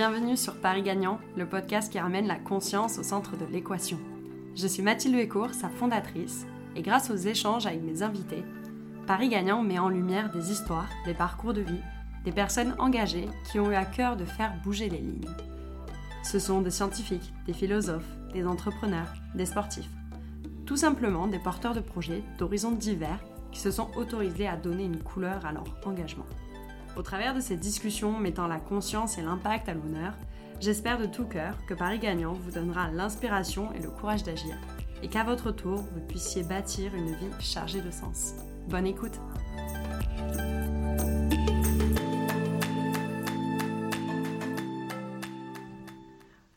Bienvenue sur Paris Gagnant, le podcast qui ramène la conscience au centre de l'équation. Je suis Mathilde Huécourt, sa fondatrice, et grâce aux échanges avec mes invités, Paris Gagnant met en lumière des histoires, des parcours de vie, des personnes engagées qui ont eu à cœur de faire bouger les lignes. Ce sont des scientifiques, des philosophes, des entrepreneurs, des sportifs. Tout simplement des porteurs de projets d'horizons divers qui se sont autorisés à donner une couleur à leur engagement. Au travers de ces discussions mettant la conscience et l'impact à l'honneur, j'espère de tout cœur que Paris Gagnant vous donnera l'inspiration et le courage d'agir, et qu'à votre tour, vous puissiez bâtir une vie chargée de sens. Bonne écoute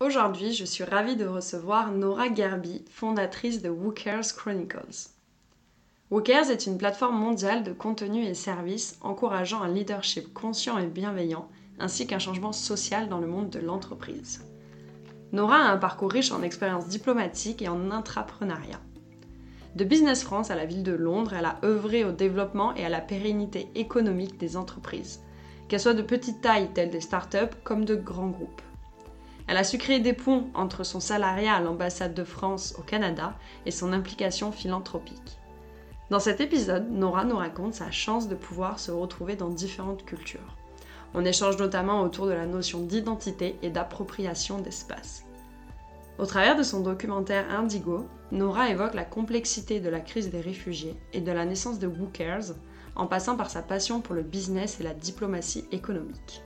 Aujourd'hui, je suis ravie de recevoir Nora Gerby, fondatrice de Wookers Chronicles. Wookers est une plateforme mondiale de contenu et services encourageant un leadership conscient et bienveillant, ainsi qu'un changement social dans le monde de l'entreprise. Nora a un parcours riche en expériences diplomatiques et en intrapreneuriat. De Business France à la ville de Londres, elle a œuvré au développement et à la pérennité économique des entreprises, qu'elles soient de petite taille telles des startups comme de grands groupes. Elle a su créer des ponts entre son salariat à l'ambassade de France au Canada et son implication philanthropique. Dans cet épisode, Nora nous raconte sa chance de pouvoir se retrouver dans différentes cultures. On échange notamment autour de la notion d'identité et d'appropriation d'espace. Au travers de son documentaire Indigo, Nora évoque la complexité de la crise des réfugiés et de la naissance de Wookers, en passant par sa passion pour le business et la diplomatie économique.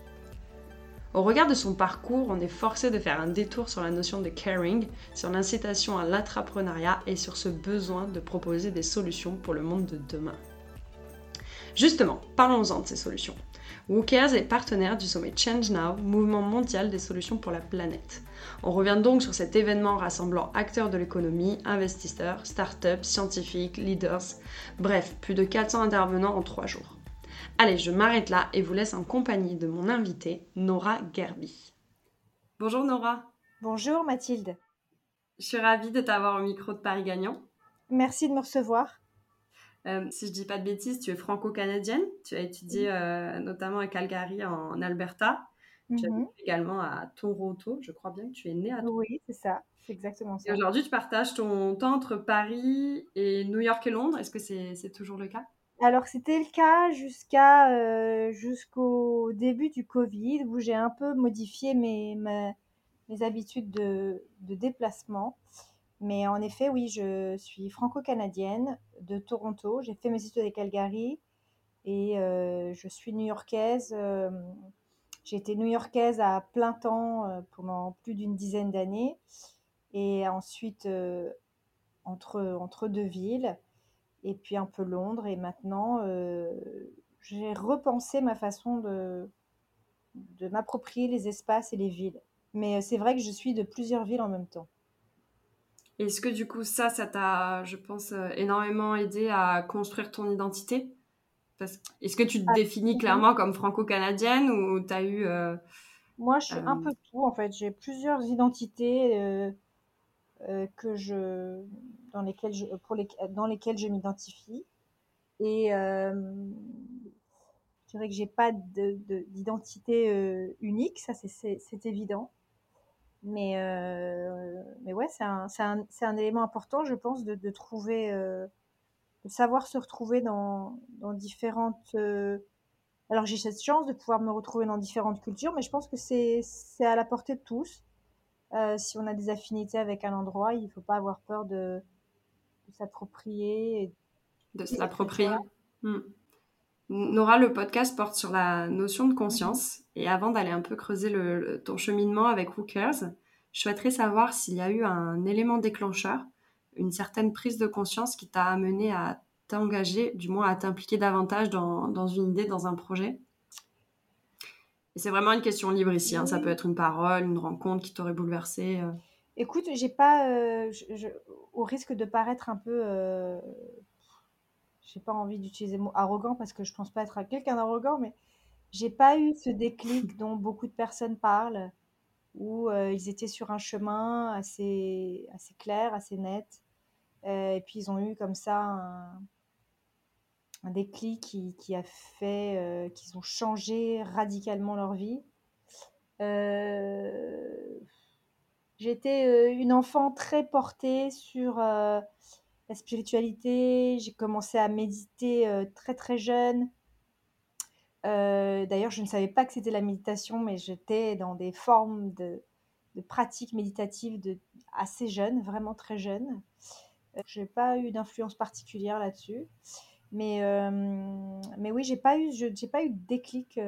Au regard de son parcours, on est forcé de faire un détour sur la notion de caring, sur l'incitation à l'entrepreneuriat et sur ce besoin de proposer des solutions pour le monde de demain. Justement, parlons-en de ces solutions. Wookers est partenaire du sommet Change Now, mouvement mondial des solutions pour la planète. On revient donc sur cet événement rassemblant acteurs de l'économie, investisseurs, startups, scientifiques, leaders, bref, plus de 400 intervenants en 3 jours. Allez, je m'arrête là et vous laisse en compagnie de mon invitée, Nora Gerby. Bonjour Nora. Bonjour Mathilde. Je suis ravie de t'avoir au micro de Paris Gagnant. Merci de me recevoir. Euh, si je dis pas de bêtises, tu es franco-canadienne. Tu as étudié euh, notamment à Calgary en Alberta. Tu as mhm. également à Toronto. Je crois bien que tu es née à Toronto. Oui, c'est ça. C'est exactement ça. Et aujourd'hui, tu partages ton temps entre Paris et New York et Londres. Est-ce que c'est toujours le cas? Alors c'était le cas jusqu'à euh, jusqu'au début du Covid où j'ai un peu modifié mes, habitudes de, déplacement. Mais en effet, oui, je suis franco-canadienne de Toronto. J'ai fait mes études à Calgary et euh, je suis new-yorkaise. Euh, j'ai été new-yorkaise à plein temps pendant plus d'une dizaine d'années et ensuite entre, entre deux villes et puis un peu Londres. Et maintenant, euh, j'ai repensé ma façon de, de m'approprier les espaces et les villes. Mais euh, c'est vrai que je suis de plusieurs villes en même temps. Est-ce que du coup, ça, ça t'a, je pense, euh, énormément aidé à construire ton identité? Est-ce que tu te définis clairement comme franco-canadienne ou tu as eu... Moi, je suis un peu tout, en fait. J'ai plusieurs identités que je dans lesquelles je, pour les, dans lesquelles je m'identifie. Et euh, je dirais que j'ai pas d'identité euh, unique, ça c'est évident. Mais, euh, mais ouais, c'est un, un, un, élément important, je pense, de, de trouver, euh, de savoir se retrouver dans, dans différentes. Euh, alors j'ai cette chance de pouvoir me retrouver dans différentes cultures, mais je pense que c'est à la portée de tous. Euh, si on a des affinités avec un endroit, il ne faut pas avoir peur de, de s'approprier. De s'approprier. Hmm. Nora, le podcast porte sur la notion de conscience. Et avant d'aller un peu creuser le, ton cheminement avec Wookers, je souhaiterais savoir s'il y a eu un élément déclencheur, une certaine prise de conscience qui t'a amené à t'engager, du moins à t'impliquer davantage dans, dans, une idée, dans un projet? Et c'est vraiment une question libre ici. Hein. Ça peut être une parole, une rencontre qui t'aurait bouleversé. Euh. Écoute, j'ai pas, euh, au risque de paraître un peu, euh, j'ai pas envie d'utiliser le mot arrogant parce que je pense pas être quelqu'un d'arrogant, mais j'ai pas eu ce déclic dont beaucoup de personnes parlent, où euh, ils étaient sur un chemin assez, assez clair, assez net, et puis ils ont eu comme ça un, un déclic qui, qui a fait qu'ils ont changé radicalement leur vie. J'étais une enfant très portée sur la spiritualité. J'ai commencé à méditer très très jeune. D'ailleurs, je ne savais pas que c'était la méditation, mais j'étais dans des formes de, pratiques méditatives assez jeune, vraiment très jeune. Je n'ai pas eu d'influence particulière là-dessus. Mais, mais oui, j'ai pas eu, j'ai pas eu de déclic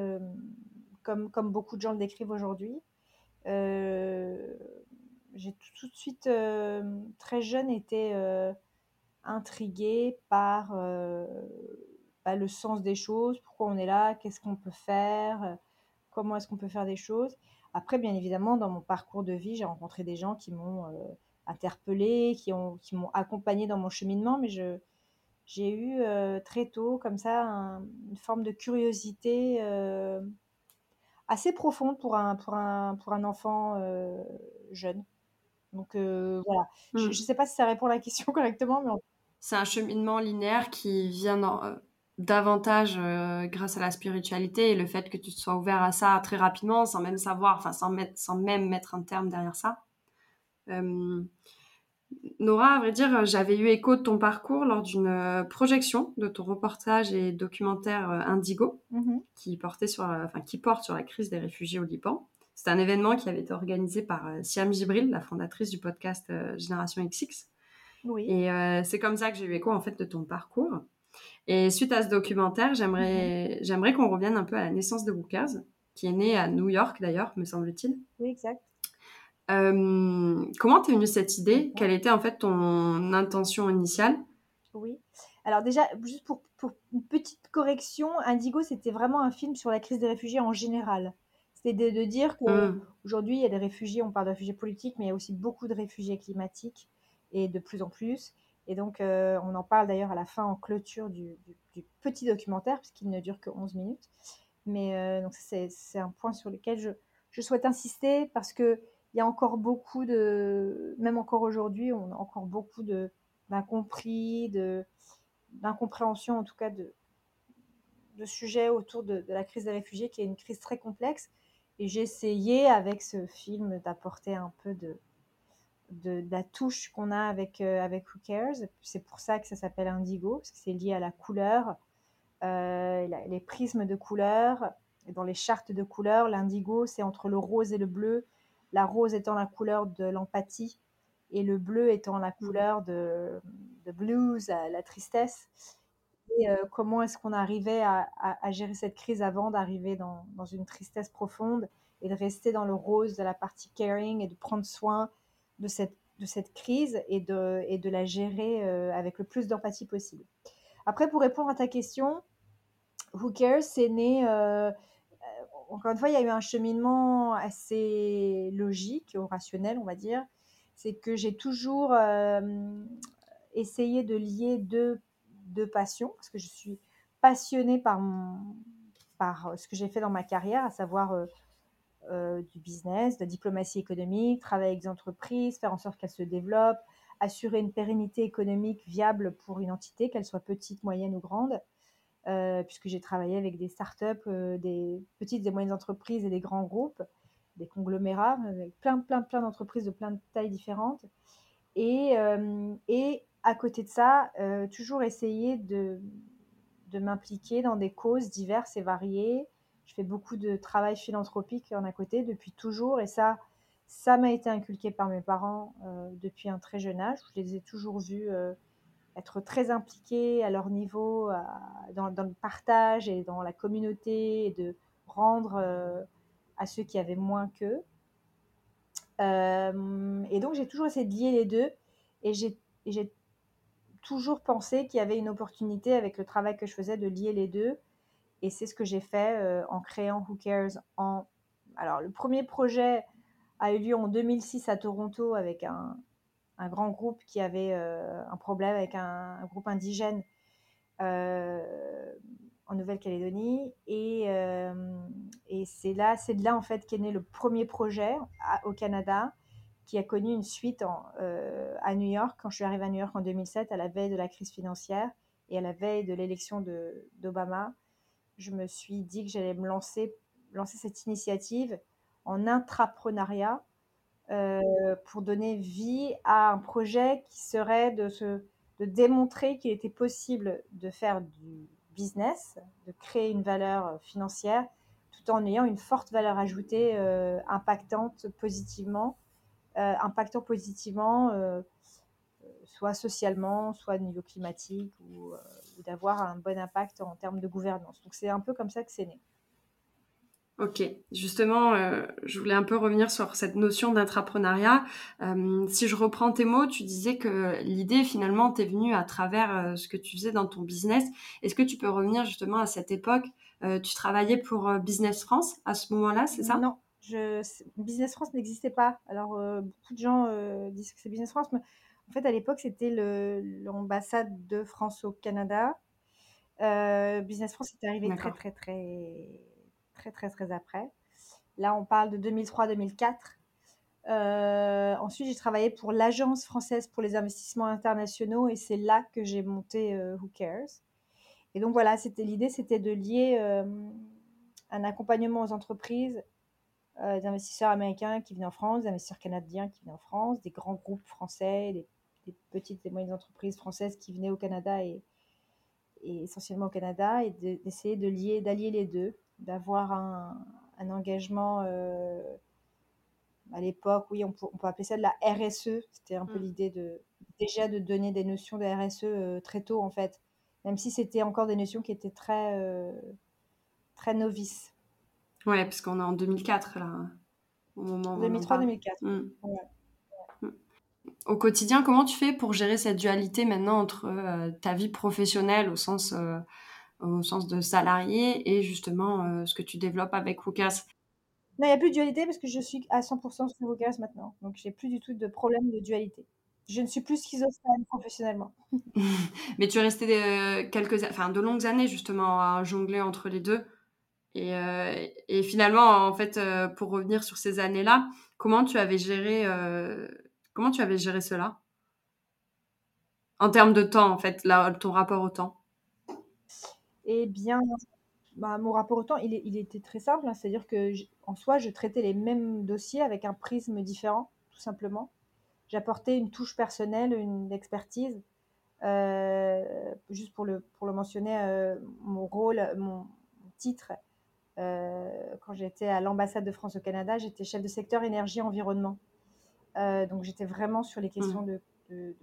comme, comme beaucoup de gens le décrivent aujourd'hui. j'ai tout, de suite, très jeune, été intriguée par bah, le sens des choses, pourquoi on est là, qu'est-ce qu'on peut faire, comment est-ce qu'on peut faire des choses. Après, bien évidemment, dans mon parcours de vie, j'ai rencontré des gens qui m'ont interpellée, qui m'ont qui accompagnée dans mon cheminement, mais je, j'ai eu très tôt, comme ça, une forme de curiosité assez profonde pour un, pour un, pour un enfant jeune. Donc voilà, je ne mmh. sais pas si ça répond à la question correctement, mais c'est un cheminement linéaire qui vient davantage grâce à la spiritualité et le fait que tu sois ouvert à ça très rapidement, sans même savoir, enfin sans, mettre, sans même mettre un terme derrière ça. Nora, à vrai dire, j'avais eu écho de ton parcours lors d'une projection de ton reportage et documentaire Indigo, mmh qui, portait sur, enfin, qui porte sur la crise des réfugiés au Liban. C'est un événement qui avait été organisé par Siam Gibril, la fondatrice du podcast Génération XX. Oui. Et c'est comme ça que j'ai eu écho en fait de ton parcours. Et suite à ce documentaire, j'aimerais, mmh j'aimerais qu'on revienne un peu à la naissance de Wookers, qui est née à New York d'ailleurs, me semble-t-il. Oui, exact. Euh, comment t'es venue cette idée? Quelle était en fait ton intention initiale? Oui. Alors déjà, juste pour, pour, une petite correction, Indigo, c'était vraiment un film sur la crise des réfugiés en général. C'était de, dire qu'aujourd'hui, mmh. il y a des réfugiés, on parle de réfugiés politiques, mais il y a aussi beaucoup de réfugiés climatiques, et de plus en plus. Et donc, euh, on en parle d'ailleurs à la fin en clôture du, du, petit documentaire, puisqu'il ne dure que 11 minutes. Mais euh, donc, c'est un point sur lequel je, je souhaite insister, parce que il y a encore beaucoup de, même encore aujourd'hui, on a encore beaucoup de d'incompris, de d'incompréhension en tout cas de, sujets autour de, la crise des réfugiés, qui est une crise très complexe. Et j'ai essayé avec ce film d'apporter un peu de, la touche qu'on a avec, euh, avec Who Cares. C'est pour ça que ça s'appelle Indigo, parce que c'est lié à la couleur, euh, les prismes de couleurs. Et dans les chartes de couleurs, l'indigo, c'est entre le rose et le bleu la rose étant la couleur de l'empathie et le bleu étant la mmh. couleur de, de blues, la tristesse. Et euh, comment est-ce qu'on arrivait à, à, gérer cette crise avant d'arriver dans, dans, une tristesse profonde et de rester dans le rose de la partie caring et de prendre soin de cette, de cette crise et de, et de la gérer euh, avec le plus d'empathie possible? Après, pour répondre à ta question, Who Cares, c'est né euh, encore une fois, il y a eu un cheminement assez logique, rationnel, on va dire. C'est que j'ai toujours euh, essayé de lier deux, passions, parce que je suis passionnée par, par ce que j'ai fait dans ma carrière, à savoir euh, euh, du business, de la diplomatie économique, travailler avec des entreprises, faire en sorte qu'elles se développent, assurer une pérennité économique viable pour une entité, qu'elle soit petite, moyenne ou grande. Euh, puisque j'ai travaillé avec des startups, euh, des petites et moyennes entreprises et des grands groupes, des conglomérats, avec plein, plein, plein d'entreprises de plein de tailles différentes. Et, euh, et à côté de ça, toujours essayer de, de m'impliquer dans des causes diverses et variées. Je fais beaucoup de travail philanthropique en à côté depuis toujours et ça, ça m'a été inculqué par mes parents depuis un très jeune âge. Je les ai toujours vus être très impliqués à leur niveau dans, le partage et dans la communauté et de rendre euh, à ceux qui avaient moins qu'eux. Euh, et donc j'ai toujours essayé de lier les deux et j'ai toujours pensé qu'il y avait une opportunité avec le travail que je faisais de lier les deux. Et c'est ce que j'ai fait euh, en créant Who Cares. En... Alors le premier projet a eu lieu en 2006 à Toronto avec un, un grand groupe qui avait euh, un problème avec un, groupe indigène euh, en Nouvelle-Calédonie. Et, euh, et c'est là, c'est de là en fait qu'est né le premier projet au Canada qui a connu une suite en, à New York, quand je suis arrivée à New York en 2007, à la veille de la crise financière et à la veille de l'élection d'Obama, je me suis dit que j'allais me lancer, lancer cette initiative en intrapreneuriat pour donner vie à un projet qui serait de, se, de démontrer qu'il était possible de faire du business, de créer une valeur financière tout en ayant une forte valeur ajoutée impactante positivement, impactant positivement soit socialement, soit au niveau climatique, ou, d'avoir un bon impact en termes de gouvernance. Donc c'est un peu comme ça que c'est né. Ok, justement, euh, je voulais un peu revenir sur cette notion d'intrapreneuriat. Euh, si je reprends tes mots, tu disais que l'idée finalement t'est venue à travers euh, ce que tu faisais dans ton business. Est-ce que tu peux revenir justement à cette époque Tu travaillais pour Business France à ce moment-là, c'est ça? Non, je, Business France n'existait pas. Alors beaucoup de gens disent que c'est Business France, mais en fait à l'époque c'était l'ambassade de France au Canada. Business France est arrivé très très très très, très, très après. Là, on parle de 2003-2004. Euh, ensuite, j'ai travaillé pour l'Agence française pour les investissements internationaux et c'est là que j'ai monté euh, Who Cares. Et donc voilà, c'était l'idée, c'était de lier euh, un accompagnement aux entreprises, des investisseurs américains qui venaient en France, des investisseurs canadiens qui venaient en France, des grands groupes français, des, petites et moyennes entreprises françaises qui venaient au Canada et, et essentiellement au Canada, et d'essayer de, lier, d'allier les deux d'avoir un, engagement euh, à l'époque, oui, on peut, appeler ça de la RSE. C'était un peu mm. l'idée de déjà de donner des notions de RSE euh, très tôt en fait, même si c'était encore des notions qui étaient très euh, très novices. Ouais, parce qu'on est en 2004 là, au moment 2003-2004. Mm. Mm. Au quotidien, comment tu fais pour gérer cette dualité maintenant entre ta vie professionnelle au sens au sens de salarié et justement euh, ce que tu développes avec Wookers. Non, il n'y a plus de dualité parce que je suis à 100% sur Wookers maintenant. Donc, j'ai plus du tout de problème de dualité. Je ne suis plus schizophrène professionnellement. Mais tu es resté de, quelques, enfin, de longues années justement à jongler entre les deux. Et, euh, et finalement, en fait, euh, pour revenir sur ces années-là, comment tu avais géré, comment tu avais géré cela? En termes de temps, en fait, là, ton rapport au temps? Eh bien, bah, mon rapport au temps, il, était très simple. Hein. C'est-à-dire que, en soi, je traitais les mêmes dossiers avec un prisme différent, tout simplement. J'apportais une touche personnelle, une expertise. Euh, juste pour le, pour le mentionner, euh, mon rôle, mon titre, euh, quand j'étais à l'ambassade de France au Canada, j'étais chef de secteur énergie-environnement. donc j'étais vraiment sur les questions mmh. de,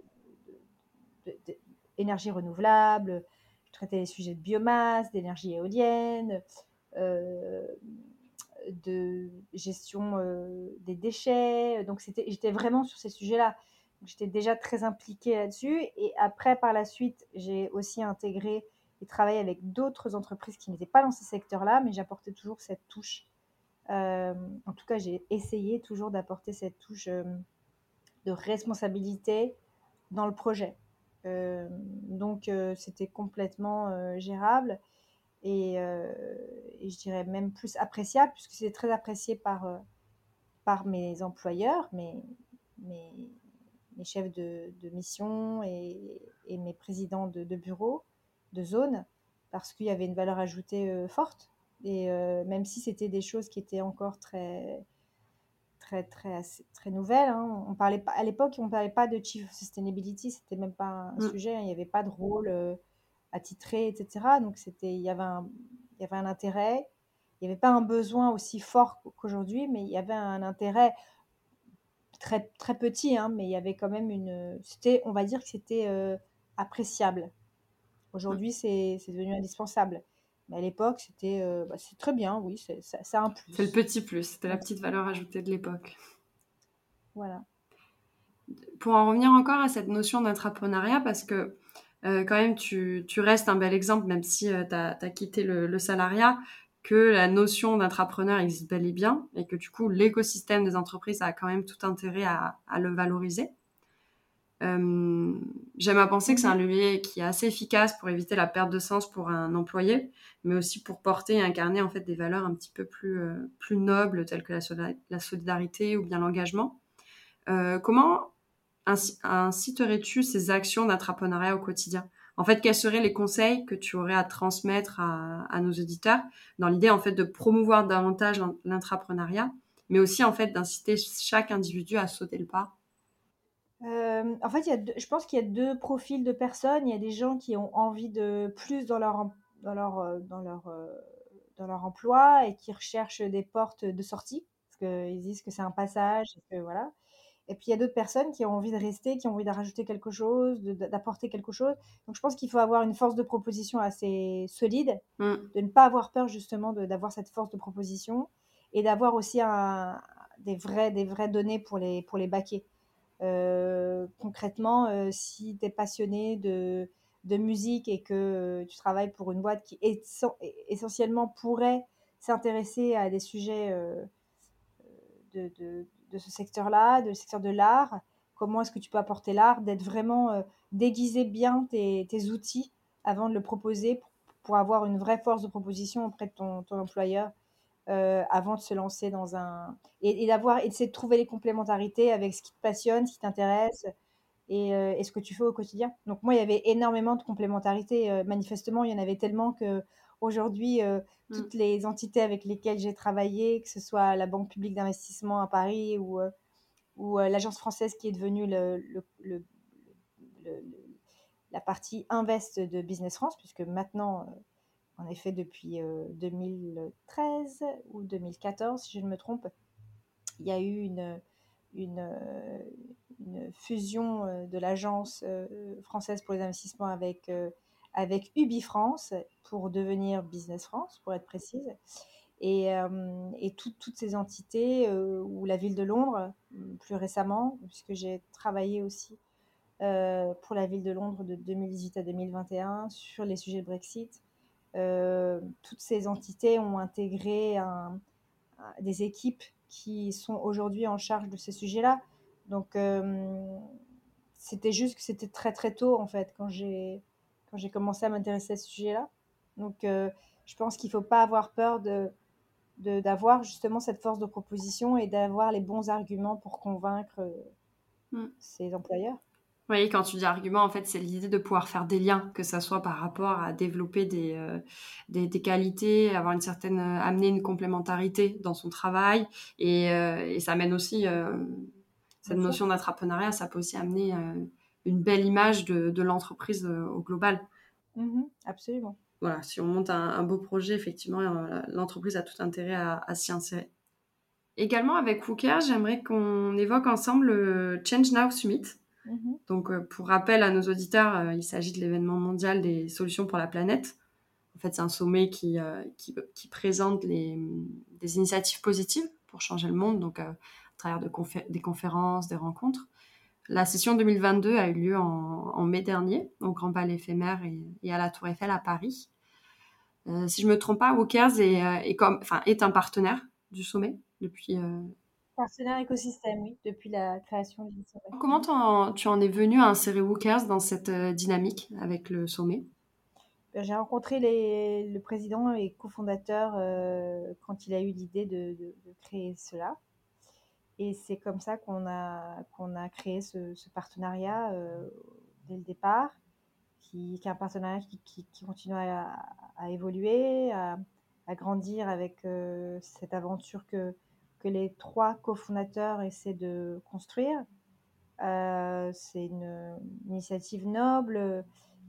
d'énergie renouvelable, traiter les sujets de biomasse, d'énergie éolienne, euh, de gestion euh, des déchets. Donc j'étais vraiment sur ces sujets-là. J'étais déjà très impliquée là-dessus. Et après, par la suite, j'ai aussi intégré et travaillé avec d'autres entreprises qui n'étaient pas dans ce secteur-là, mais j'apportais toujours cette touche. Euh, en tout cas, j'ai essayé toujours d'apporter cette touche de responsabilité dans le projet. Euh, donc euh, c'était complètement euh, gérable et, je dirais même plus appréciable puisque c'est très apprécié par, par mes employeurs, mes, mes, chefs de, mission et, et, mes présidents de, de bureau, de zone, parce qu'il y avait une valeur ajoutée forte. Et même si c'était des choses qui étaient encore très, très, très, très nouvelle. Hein. On parlait pas, à l'époque, on ne parlait pas de Chief Sustainability, c'était même pas un mm. sujet, hein. il n'y avait pas de rôle euh, attitré, etc. Donc, c'était, il, y avait un, il y avait un intérêt, il n'y avait pas un besoin aussi fort qu'aujourd'hui, mais il y avait un intérêt très, très petit, hein, mais il y avait quand même une. C'était, on va dire que c'était euh, appréciable. Aujourd'hui, c'est, c'est devenu indispensable. Mais à l'époque, c'était euh, bah, c'est très bien, oui, c'est un plus. C'est le petit plus, c'était la petite valeur ajoutée de l'époque. Voilà. Pour en revenir encore à cette notion d'entrepreneuriat, parce que euh, quand même, tu, tu, restes un bel exemple, même si euh, tu as, quitté le, salariat, que la notion d'entrepreneur existe bel et bien, et que du coup, l'écosystème des entreprises a quand même tout intérêt à, à le valoriser. Euh, j'aime à penser que c'est un levier qui est assez efficace pour éviter la perte de sens pour un employé, mais aussi pour porter et incarner en fait des valeurs un petit peu plus, euh, plus nobles telles que la, solidarité ou bien l'engagement. Euh, comment inciterais-tu ces actions d'entrepreneuriat au quotidien? En fait, quels seraient les conseils que tu aurais à transmettre à, nos auditeurs dans l'idée en fait de promouvoir davantage l'entrepreneuriat mais aussi en fait d'inciter chaque individu à sauter le pas En fait, il y a je pense qu'il y a deux profils de personnes. Il y a des gens qui ont envie de plus dans leur, dans leur, dans leur, dans leur emploi et qui recherchent des portes de sortie, parce qu'ils disent que c'est un passage, et que voilà. Et puis il y a d'autres personnes qui ont envie de rester, qui ont envie de rajouter quelque chose, d'apporter quelque chose. Donc je pense qu'il faut avoir une force de proposition assez solide, mm. de ne pas avoir peur justement d'avoir cette force de proposition et d'avoir aussi un, des, vrais, des vraies données pour les, pour les baquer. Euh, concrètement, euh, si tu es passionné de, de, musique et que tu travailles pour une boîte qui essentiellement pourrait s'intéresser à des sujets euh, de, de ce secteur-là, de secteur de l'art. Comment est-ce que tu peux apporter l'art, d'être vraiment euh, déguiser bien tes, outils avant de le proposer pour, avoir une vraie force de proposition auprès de ton, employeur euh, avant de se lancer dans un et, d'avoir et de trouver les complémentarités avec ce qui te passionne, ce qui t'intéresse et, euh, et, ce que tu fais au quotidien. Donc moi, il y avait énormément de complémentarités. manifestement, il y en avait tellement que Aujourd'hui, euh, mmh. toutes les entités avec lesquelles j'ai travaillé, que ce soit la Banque publique d'investissement à Paris ou, euh, ou euh, l'agence française qui est devenue le, le, la partie invest de Business France, puisque maintenant, en effet, depuis 2013 ou 2014, si je ne me trompe, il y a eu une, une fusion de l'agence française pour les investissements avec avec Ubi France pour devenir Business France, pour être précise. Et, euh, toutes ces entités, euh, ou la ville de Londres, plus récemment, puisque j'ai travaillé aussi euh, pour la ville de Londres de 2018 à 2021 sur les sujets de Brexit. Toutes ces entités ont intégré des équipes qui sont aujourd'hui en charge de ces sujets-là. Donc, c'était juste que c'était très très tôt, en fait, quand j'ai quand j'ai commencé à m'intéresser à ce sujet-là. Donc, euh, je pense qu'il ne faut pas avoir peur de d'avoir justement cette force de proposition et d'avoir les bons arguments pour convaincre mm. ses employeurs. Oui, quand tu dis argument, en fait, c'est l'idée de pouvoir faire des liens, que ça soit par rapport à développer des, euh, des, qualités, avoir une certaine, euh, amener une complémentarité dans son travail, et, et ça amène aussi cette notion d'entrepreneuriat, ça peut aussi amener une belle image de, l'entreprise euh, au global. Mm-hmm, absolument. Voilà, si on monte un, beau projet, effectivement, euh, l'entreprise a tout intérêt à, s'y insérer. Également avec Wooker, j'aimerais qu'on évoque ensemble le Change Now Summit. Mm-hmm. Donc, euh, pour rappel à nos auditeurs, il s'agit de l'événement mondial des solutions pour la planète. En fait, c'est un sommet qui, qui, présente les, des initiatives positives pour changer le monde, donc à travers de des conférences, des rencontres. La session 2022 a eu lieu en, mai dernier au Grand Palais éphémère et, à la Tour Eiffel à Paris. Euh, si je ne me trompe pas, Walkers est, euh, comme, est un partenaire du sommet depuis. Euh, partenaire écosystème, oui, depuis la création du sommet. Comment tu en es venu à insérer Walkers dans cette dynamique avec le sommet? Ben, J'ai rencontré les, le président et cofondateur quand il a eu l'idée de, créer cela. Et c'est comme ça qu'on a, qu'on a créé ce, partenariat euh, dès le départ, qui, est un partenariat qui, qui, continue à, évoluer, à, grandir avec euh, cette aventure que, que les trois cofondateurs essaient de construire. Euh, c'est une, initiative noble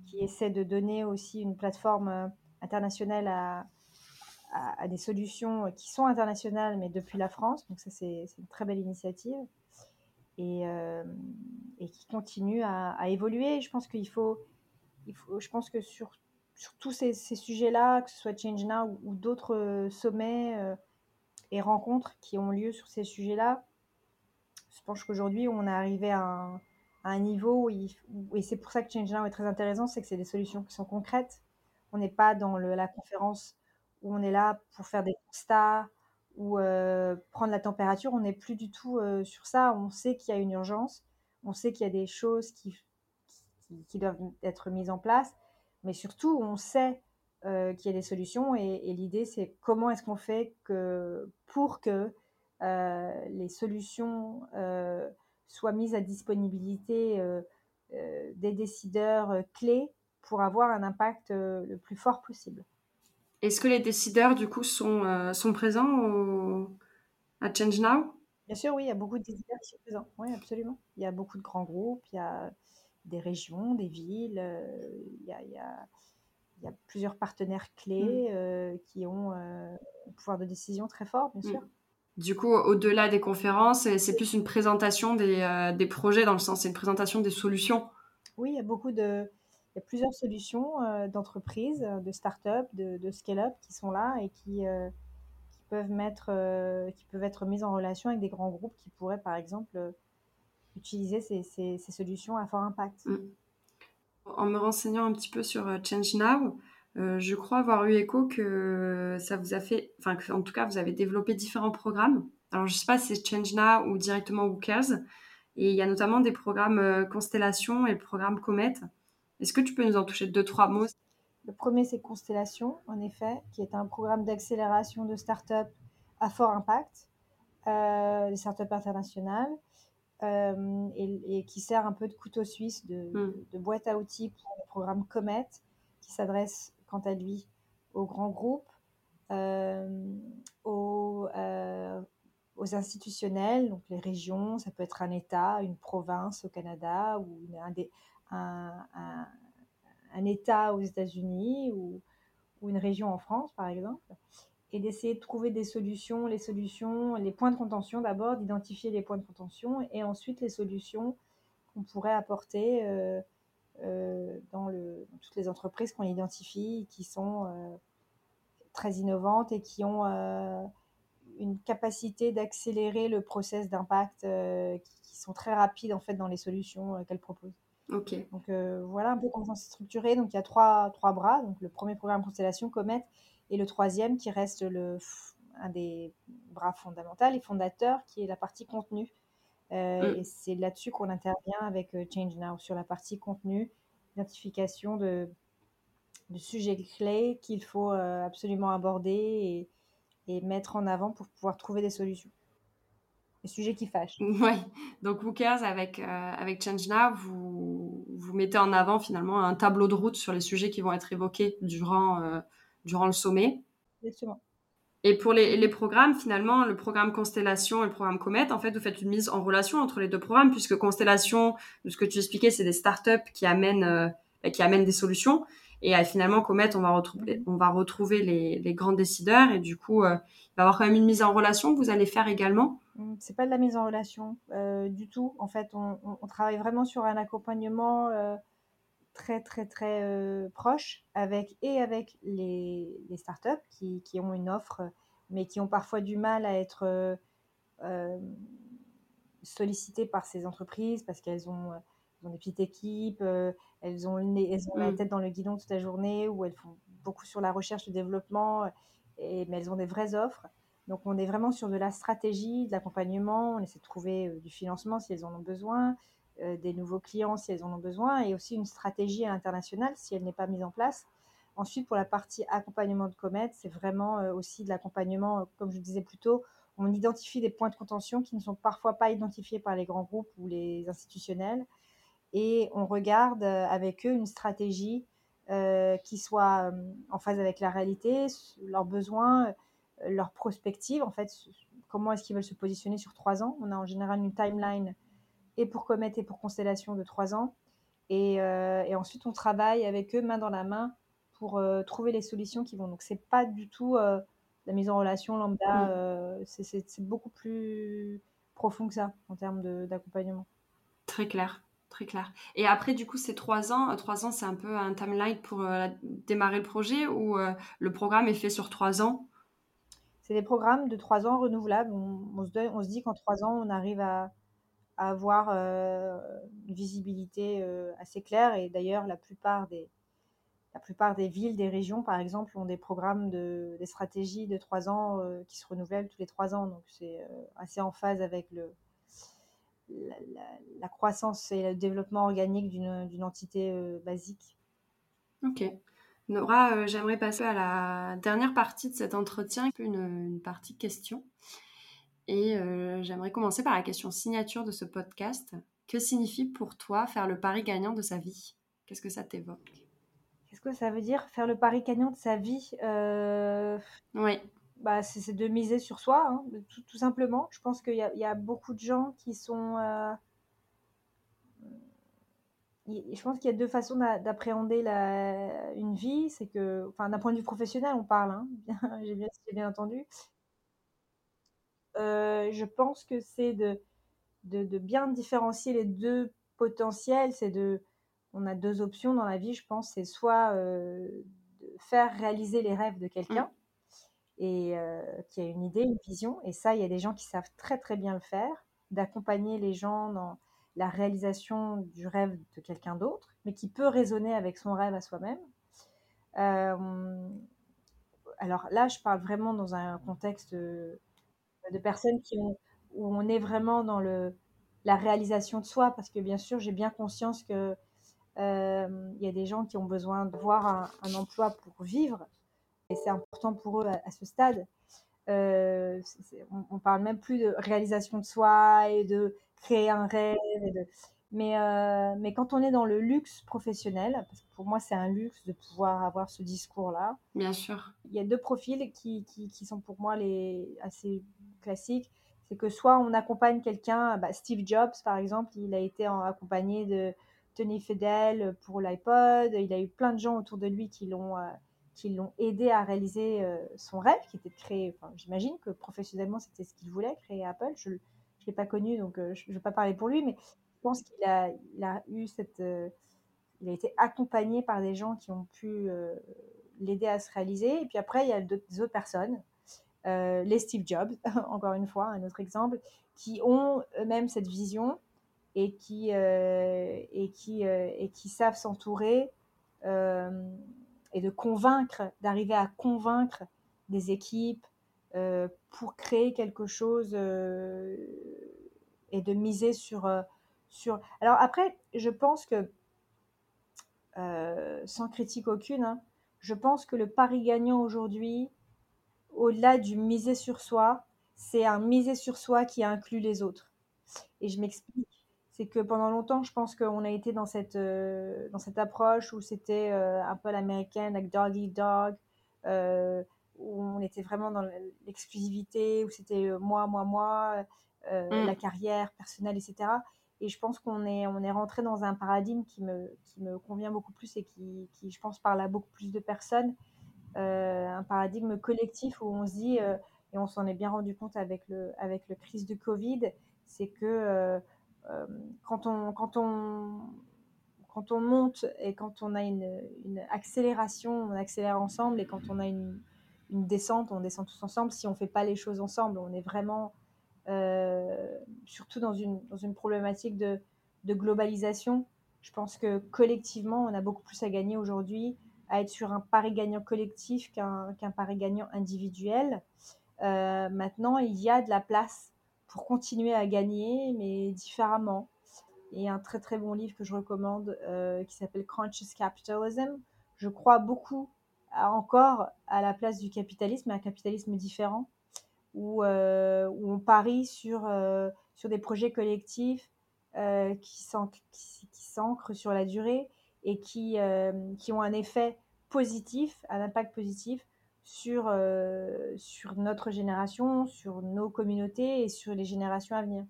qui essaie de donner aussi une plateforme internationale à, à, des solutions qui sont internationales, mais depuis la France. Donc ça, c'est une très belle initiative et, euh, et qui continue à, évoluer. Je pense qu'il faut, il faut, je pense que sur, sur tous ces, ces sujets-là, que ce soit Change Now ou, d'autres euh, sommets et rencontres qui ont lieu sur ces sujets-là, je pense qu'aujourd'hui, on est arrivé à un, niveau où, et c'est pour ça que Change Now est très intéressant, c'est que c'est des solutions qui sont concrètes. On n'est pas dans la conférence où on est là pour faire des constats ou euh, prendre la température. On n'est plus du tout euh, sur ça. On sait qu'il y a une urgence. On sait qu'il y a des choses qui, doivent être mises en place. Mais surtout, on sait euh, qu'il y a des solutions. Et, l'idée, c'est comment est-ce qu'on fait que, pour que les solutions soient mises à disponibilité des décideurs clés pour avoir un impact le plus fort possible. Est-ce que les décideurs, du coup, sont, euh, sont présents à Change Now? Bien sûr, oui, il y a beaucoup de décideurs qui sont présents. Oui, absolument. Il y a beaucoup de grands groupes, il y a des régions, des villes, euh, il, y a, il, y a, il, y a, plusieurs partenaires clés mm. euh, qui ont euh, un pouvoir de décision très fort, bien mm. sûr. Du coup, au-delà des conférences, c'est plus une présentation des, euh, des, projets, dans le sens, c'est une présentation des solutions. Oui, il y a beaucoup de, il y a plusieurs solutions d'entreprises, de start-up, de, de scale-up qui sont là et qui, qui peuvent mettre, qui peuvent être mises en relation avec des grands groupes qui pourraient, par exemple, utiliser ces, ces, ces, solutions à fort impact. Mm. En me renseignant un petit peu sur euh, Change Now, euh, je crois avoir eu écho que ça vous a fait, enfin, en tout cas, vous avez développé différents programmes. Alors, je ne sais pas si c'est Change Now ou directement Who Cares. Et il y a notamment des programmes euh, Constellation et le programme Comet. Est-ce que tu peux nous en toucher deux, trois mots? Le premier, c'est Constellation, en effet, qui est un programme d'accélération de start-up à fort impact, euh, des start-up internationales, euh, et, et, qui sert un peu de couteau suisse, de, mm. de boîte à outils pour le programme Comet, qui s'adresse quant à lui aux grands groupes, euh, aux, euh, aux, institutionnels, donc les régions, ça peut être un État, une province au Canada ou une, un, un, un, un, État aux États-Unis ou, ou, une région en France, par exemple, et d'essayer de trouver des solutions, les solutions, les points de contention d'abord, d'identifier les points de contention et ensuite les solutions qu'on pourrait apporter. Euh, euh, dans, le, dans, toutes les entreprises qu'on identifie, qui sont euh, très innovantes et qui ont une capacité d'accélérer le process d'impact, qui, qui, sont très rapides en fait dans les solutions qu'elles proposent. Ok. Donc voilà un peu comment c'est structuré. Donc il y a trois, trois bras. Donc le premier programme Constellation, Comet, et le troisième qui reste le, un des bras fondamentaux et fondateurs, qui est la partie contenu. Euh, mm. Et c'est là-dessus qu'on intervient avec euh, Change Now, sur la partie contenu, identification de, de sujets clés qu'il faut euh, absolument aborder et, et, mettre en avant pour pouvoir trouver des solutions. Des sujets qui fâchent. Oui, donc Wookers, avec, euh, avec Change Now, vous, vous mettez en avant finalement un tableau de route sur les sujets qui vont être évoqués durant, euh, durant le sommet. Exactement. Et pour les, les, programmes, finalement, le programme Constellation et le programme Comet, en fait, vous faites une mise en relation entre les deux programmes, puisque Constellation, de ce que tu expliquais, c'est des startups qui amènent, euh, qui amènent des solutions. Et euh, finalement, Comet, on va retrouver, on va retrouver les, les grands décideurs. Et du coup, euh, il va y avoir quand même une mise en relation que vous allez faire également. Mmh, c'est pas de la mise en relation du tout. En fait, on, on, on, travaille vraiment sur un accompagnement très très très euh, proche avec et avec les, les startups qui, qui, ont une offre mais qui ont parfois du mal à être euh, euh sollicitées par ces entreprises parce qu'elles ont, ont, des petites équipes, euh, elles ont, le, elles ont mmh. la tête dans le guidon toute la journée ou elles font beaucoup sur la recherche, le développement, et, mais elles ont des vraies offres. Donc on est vraiment sur de la stratégie, de l'accompagnement, on essaie de trouver du financement si elles en ont besoin, des nouveaux clients si elles en ont besoin, et aussi une stratégie internationale si elle n'est pas mise en place. Ensuite, pour la partie accompagnement de comètes, c'est vraiment euh, aussi de l'accompagnement, euh, comme je disais plus tôt, on identifie des points de contention qui ne sont parfois pas identifiés par les grands groupes ou les institutionnels, et on regarde euh, avec eux une stratégie euh, qui soit euh, en phase avec la réalité, leurs besoins, leurs prospectives, en fait, comment est-ce qu'ils veulent se positionner sur trois ans? On a en général une timeline et pour Comet et pour Constellation de trois ans. Et, euh, et, ensuite, on travaille avec eux main dans la main pour euh, trouver les solutions qui vont. Donc, c'est pas du tout euh, la mise en relation lambda, mmh. c'est beaucoup plus profond que ça en termes d'accompagnement. Très clair. Très clair. Et après, du coup, ces trois ans, trois ans, c'est un peu un timeline pour démarrer le projet ou le programme est fait sur trois ans? C'est des programmes de trois ans renouvelables. On, on, se, donne, on se dit qu'en trois ans, on arrive à, avoir euh, une visibilité euh, assez claire. Et d'ailleurs, la plupart des la plupart des villes, des régions, par exemple, ont des programmes de des stratégies de trois ans euh, qui se renouvellent tous les trois ans. Donc c'est assez en phase avec le la, croissance et le développement organique d'une entité basique. Ok. Nora, j'aimerais passer à la dernière partie de cet entretien, une, une partie question. Et euh, j'aimerais commencer par la question signature de ce podcast. Que signifie pour toi faire le pari gagnant de sa vie? Qu'est-ce que ça t'évoque? Qu'est-ce que ça veut dire faire le pari gagnant de sa vie euh... Oui. bah, c'est de miser sur soi, hein, tout, tout, simplement. Je pense qu'il y, y, a beaucoup de gens qui sont... Euh, je pense qu'il y a deux façons d'appréhender une vie. C'est que, enfin, d'un point de vue professionnel, on parle, hein, j'ai bien, bien, entendu. Euh, je pense que c'est de, de, de, bien différencier les deux potentiels. C'est de, on a deux options dans la vie, je pense. C'est soit euh, de faire réaliser les rêves de quelqu'un mmh. et euh, qui a une idée, une vision. Et ça, il y a des gens qui savent très très bien le faire, d'accompagner les gens dans la réalisation du rêve de quelqu'un d'autre, mais qui peut résonner avec son rêve à soi-même. Euh, alors là, je parle vraiment dans un contexte de, personnes qui ont, où on est vraiment dans le, la réalisation de soi, parce que bien sûr, j'ai bien conscience que euh, il y a des gens qui ont besoin de voir un, emploi pour vivre, et c'est important pour eux à, ce stade. Euh, on, on, parle même plus de réalisation de soi et de créer un rêve. Mais, euh, mais quand on est dans le luxe professionnel, parce que pour moi c'est un luxe de pouvoir avoir ce discours-là. Bien sûr. Il y a deux profils qui, qui, qui sont pour moi les assez classiques. C'est que soit on accompagne quelqu'un, bah Steve Jobs par exemple, il a été accompagné de Tony Fedel pour l'iPod. Il a eu plein de gens autour de lui qui l'ont euh, aidé à réaliser euh, son rêve, qui était de créer. J'imagine que professionnellement c'était ce qu'il voulait, créer Apple. Je, l'ai pas connu, donc euh, je ne vais pas parler pour lui, mais je pense qu'il a, il a eu cette, il a été accompagné par des gens qui ont pu l'aider à se réaliser. Et puis après, il y a des autres personnes, les Steve Jobs, encore une fois, un autre exemple, qui ont eux-mêmes cette vision et qui, et qui, et qui savent s'entourer et de convaincre, d'arriver à convaincre des équipes, euh, pour créer quelque chose euh, et de miser sur, euh, sur... Alors après, je pense que, sans critique aucune, hein, je pense que le pari gagnant aujourd'hui, au-delà du miser sur soi, c'est un miser sur soi qui inclut les autres. Et je m'explique. C'est que pendant longtemps, je pense qu'on a été dans cette, dans cette approche où c'était un peu l'américaine, like dog eat dog où on était vraiment dans l'exclusivité, où c'était euh, moi, moi, moi, euh, mm. la carrière personnelle, etc. Et je pense qu'on est, on est rentré dans un paradigme qui me, qui me convient beaucoup plus et qui, qui, je pense, parle à beaucoup plus de personnes. Euh, un paradigme collectif où on se dit, et on s'en est bien rendu compte avec le, avec le crise de Covid, c'est que quand, on, quand, on, quand on monte et quand on a une, une accélération, on accélère ensemble, et quand on a une, une descente, on descend tous ensemble. Si on ne fait pas les choses ensemble, on est vraiment euh, surtout dans une, dans une problématique de, de, globalisation. Je pense que collectivement, on a beaucoup plus à gagner aujourd'hui à être sur un pari gagnant collectif qu'un qu'un pari gagnant individuel. Euh, maintenant, il y a de la place pour continuer à gagner, mais différemment. Et un très très bon livre que je recommande euh, qui s'appelle Conscious Capitalism. Je crois beaucoup encore à la place du capitalisme, un capitalisme différent, où, euh, où on parie sur, sur des projets collectifs qui s'ancrent sur la durée et qui, qui ont un effet positif, un impact positif sur, sur notre génération, sur nos communautés et sur les générations à venir.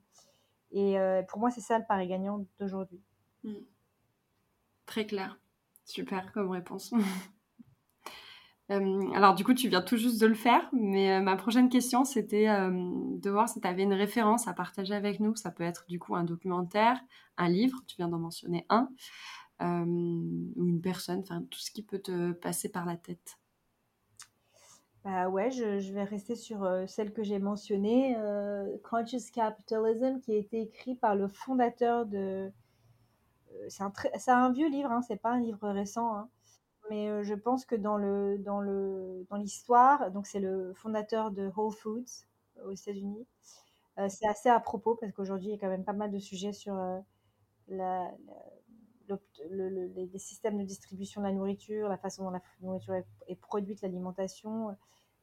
Et pour moi, c'est ça le pari gagnant d'aujourd'hui. Hmm. Très clair. Super comme réponse. Euh, alors du coup, tu viens tout juste de le faire, mais euh, ma prochaine question, c'était euh, de voir si tu avais une référence à partager avec nous. Ça peut être du coup un documentaire, un livre, tu viens d'en mentionner un, ou une personne, enfin tout ce qui peut te passer par la tête. Bah ouais, je, vais rester sur celle que j'ai mentionnée, Conscious Capitalism, qui a été écrit par le fondateur de... c'est un, un, vieux livre, hein, c'est pas un livre récent. Hein mais euh, je pense que dans le dans le dans l'histoire, c'est le fondateur de Whole Foods aux États-Unis. Euh, c'est assez à propos parce qu'aujourd'hui il y a quand même pas mal de sujets sur euh, la, les systèmes de distribution de la nourriture, la façon dont la nourriture est, produite, l'alimentation,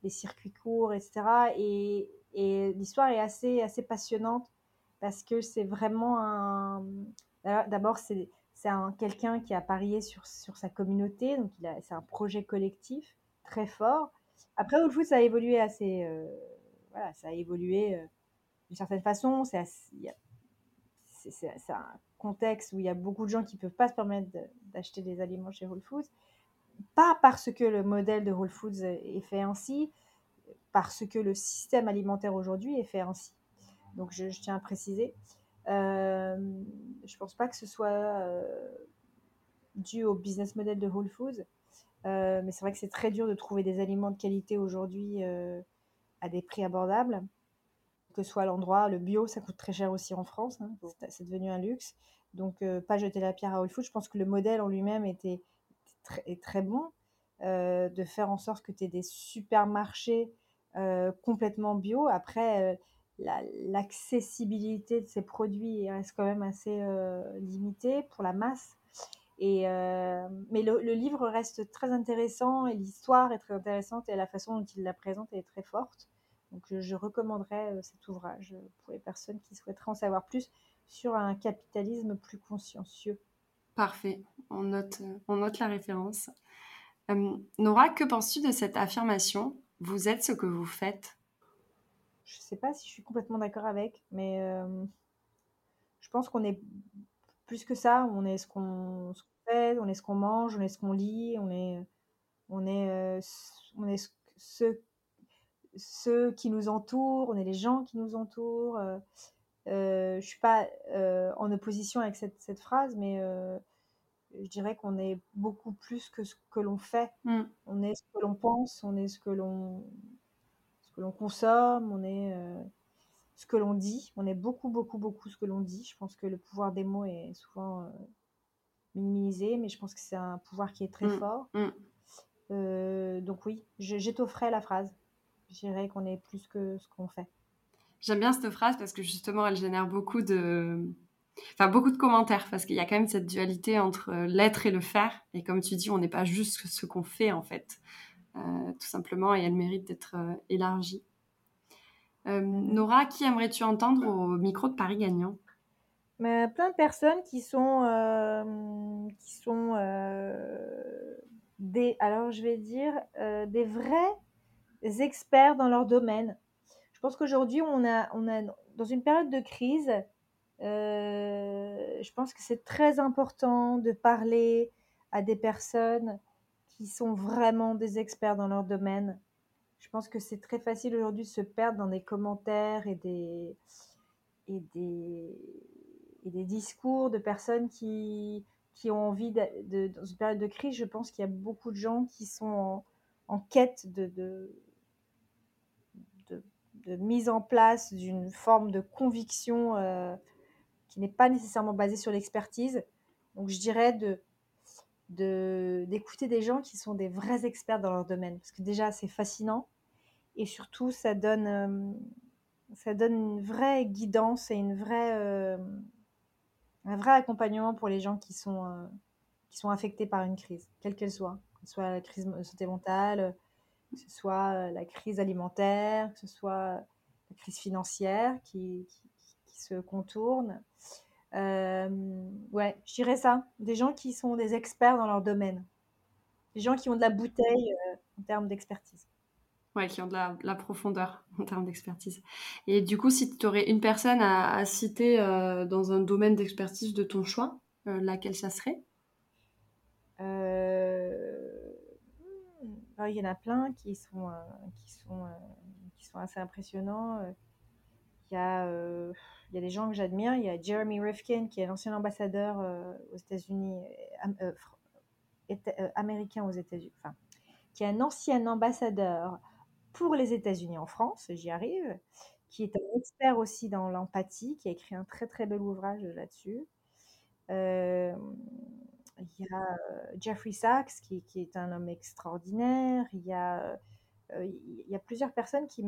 les circuits courts, etc. Et, l'histoire est assez assez passionnante parce que c'est vraiment un d'abord c'est quelqu'un qui a parié sur, sur sa communauté, donc c'est un projet collectif très fort. Après, Whole Foods, ça a évolué assez. voilà, ça a évolué d'une certaine façon. C'est contexte où il y a beaucoup de gens qui ne peuvent pas se permettre d'acheter des aliments chez Whole Foods. Pas parce que le modèle de Whole Foods est fait ainsi, parce que le système alimentaire aujourd'hui est fait ainsi. Donc je, tiens à préciser. Euh, je ne pense pas que ce soit euh, dû au business model de Whole Foods, euh, mais c'est vrai que c'est très dur de trouver des aliments de qualité aujourd'hui à des prix abordables. Que ce soit l'endroit, le bio, ça coûte très cher aussi en France, hein. c'est devenu un luxe. Donc pas jeter la pierre à Whole Foods. Je pense que le modèle en lui-même était, très, est très bon. de faire en sorte que tu aies des supermarchés complètement bio. Après, l'accessibilité de ces produits reste quand même assez euh, limitée pour la masse. Et, euh, mais le, livre reste très intéressant et l'histoire est très intéressante et la façon dont il la présente est très forte. Donc je, recommanderais euh, cet ouvrage pour les personnes qui souhaiteraient en savoir plus sur un capitalisme plus consciencieux. Parfait, on note, on note la référence. Nora, que penses-tu de cette affirmation? Vous êtes ce que vous faites je sais pas si je suis complètement d'accord avec, mais euh, je pense qu'on est plus que ça. On est ce qu'on fait, on est ce qu'on mange, on est ce qu'on lit, on est, on est, euh, on est ceux, ceux qui nous entourent, on est les gens qui nous entourent. Euh, euh je suis pas en opposition avec cette, cette phrase, mais je dirais qu'on est beaucoup plus que ce que l'on fait. Mm. On est ce que l'on pense, on est ce que l'on que l'on consomme, on est euh, ce que l'on dit. On est beaucoup, beaucoup, beaucoup ce que l'on dit. Je pense que le pouvoir des mots est souvent euh, minimisé, mais je pense que c'est un pouvoir qui est très mm, fort. Mm. Euh, donc oui, j'étofferai la phrase. Je dirais qu'on est plus que ce qu'on fait. J'aime bien cette phrase parce que justement, elle génère beaucoup de, enfin beaucoup de commentaires parce qu'il y a quand même cette dualité entre l'être et le faire. Et comme tu dis, on n'est pas juste ce qu'on fait en fait. Euh, tout simplement, et elle mérite d'être euh, élargie. Euh, Nora, qui aimerais-tu entendre au micro de Paris Gagnant Mais Plein de personnes qui sont, qui sont des, alors je vais dire, des vrais experts dans leur domaine. Je pense qu'aujourd'hui, on a, on a, dans une période de crise, je pense que c'est très important de parler à des personnes qui sont vraiment des experts dans leur domaine. Je pense que c'est très facile aujourd'hui de se perdre dans des commentaires et des, et des, et des discours de personnes qui, qui ont envie, de, dans une période de crise, je pense qu'il y a beaucoup de gens qui sont en, quête de, de, mise en place d'une forme de conviction euh, qui n'est pas nécessairement basée sur l'expertise. Donc je dirais de, d'écouter des gens qui sont des vrais experts dans leur domaine. Parce que déjà, c'est fascinant. Et surtout, ça donne, euh, ça donne une vraie guidance et une vraie, euh, un vrai accompagnement pour les gens qui sont, qui sont affectés par une crise, quelle qu'elle soit. Que ce soit la crise santé mentale, que ce soit la crise alimentaire, que ce soit la crise financière qui, qui, qui se contourne. Euh, ouais, je dirais ça. Des gens qui sont des experts dans leur domaine. Des gens qui ont de la bouteille euh, en termes d'expertise. Ouais, qui ont de la, profondeur en termes d'expertise. Et du coup, si tu aurais une personne à, citer euh, dans un domaine d'expertise de ton choix, laquelle ça serait? Il y en a plein qui sont, qui sont, qui sont assez impressionnants. Il y a il y a des gens que j'admire. Il y a Jeremy Rifkin, qui est l'ancien ambassadeur euh, aux États-Unis, euh, euh, américain aux États-Unis, enfin, qui est un ancien ambassadeur pour les États-Unis en France, j'y arrive, qui est un expert aussi dans l'empathie, qui a écrit un très très bel ouvrage là-dessus. Il y a Jeffrey Sachs, qui, qui, est un homme extraordinaire. Il y a il y a plusieurs personnes qui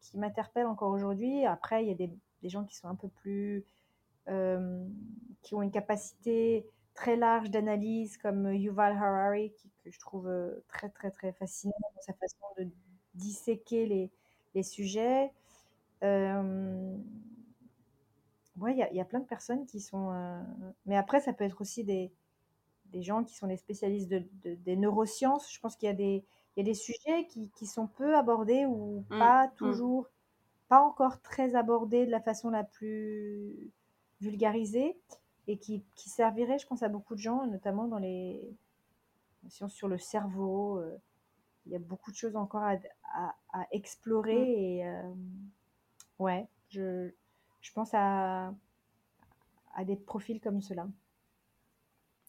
qui m'interpellent encore aujourd'hui. Après, il y a des, des gens qui sont un peu plus. Euh, qui ont une capacité très large d'analyse, comme Yuval Harari, qui, que je trouve euh, très, très, très fascinant dans sa façon de disséquer les, les sujets. Euh, ouais, il y, y, a plein de personnes qui sont. Euh, mais après, ça peut être aussi des, des gens qui sont des spécialistes de, des neurosciences. Je pense qu'il y a des, il y a des sujets qui, qui sont peu abordés ou Mmh, pas mmh. toujours, pas encore très abordés de la façon la plus vulgarisée et qui, qui serviraient, je pense, à beaucoup de gens, notamment dans les sciences sur le cerveau. euh, il y a beaucoup de choses encore à, à, à explorer et euh, ouais, je, je pense à, à des profils comme cela.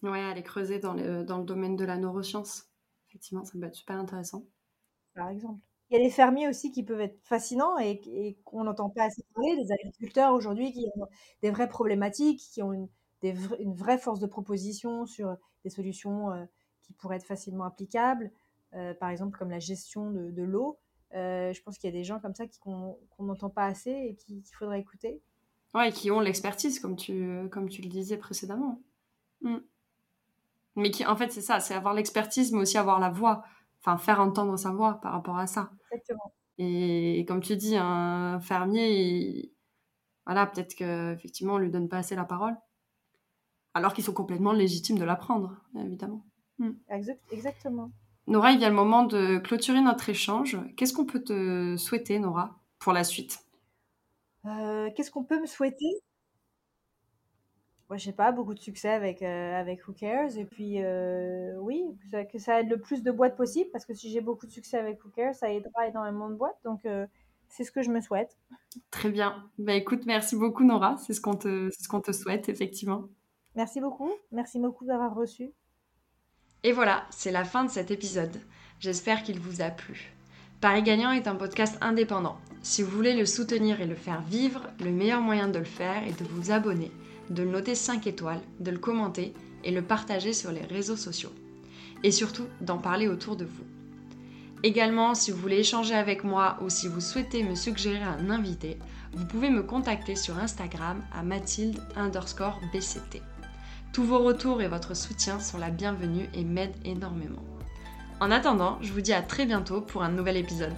Ouais, aller creuser dans le, dans le domaine de la neuroscience. Effectivement, ça peut être super intéressant. par exemple. Il y a les fermiers aussi qui peuvent être fascinants et, et qu'on n'entend pas assez parler, des agriculteurs aujourd'hui qui ont des vraies problématiques, qui ont une, des vra- une vraie force de proposition sur des solutions euh, qui pourraient être facilement applicables, euh, par exemple comme la gestion de, de l'eau. Euh, je pense qu'il y a des gens comme ça qu'on n'entend pas assez et qui- qu'il faudrait écouter. Ouais, qui ont l'expertise, comme tu, comme tu le disais précédemment. Mm. Mais qui, en fait, c'est ça, c'est avoir l'expertise, mais aussi avoir la voix. Enfin, faire entendre sa voix par rapport à ça. Exactement. Et, comme tu dis, un fermier, il- voilà, peut-être qu'effectivement, on lui donne pas assez la parole. Alors qu'ils sont complètement légitimes de l'apprendre, évidemment. Exact- Exactement. Nora, il vient le moment de clôturer notre échange. Qu'est-ce qu'on peut te souhaiter, Nora, pour la suite? Euh, Qu'est-ce qu'on peut me souhaiter? Moi, je sais pas, beaucoup de succès avec, euh, avec Who Cares. Et puis, euh, oui, que ça, que ça aide le plus de boîtes possible, parce que si j'ai beaucoup de succès avec Who Cares, ça aidera énormément de boîtes. Donc, euh, c'est ce que je me souhaite. Très bien. Bah écoute, merci beaucoup, Nora. C'est ce qu'on te, c'est ce qu'on te souhaite, effectivement. Merci beaucoup. Merci beaucoup d'avoir reçu. Et voilà, c'est la fin de cet épisode. J'espère qu'il vous a plu. Paris Gagnant est un podcast indépendant. Si vous voulez le soutenir et le faire vivre, le meilleur moyen de le faire est de vous abonner, de le noter 5 étoiles, de le commenter et le partager sur les réseaux sociaux. Et surtout, d'en parler autour de vous. Également, si vous voulez échanger avec moi ou si vous souhaitez me suggérer un invité, vous pouvez me contacter sur Instagram à mathilde underscore bct. Tous vos retours et votre soutien sont la bienvenue et m'aident énormément. En attendant, je vous dis à très bientôt pour un nouvel épisode.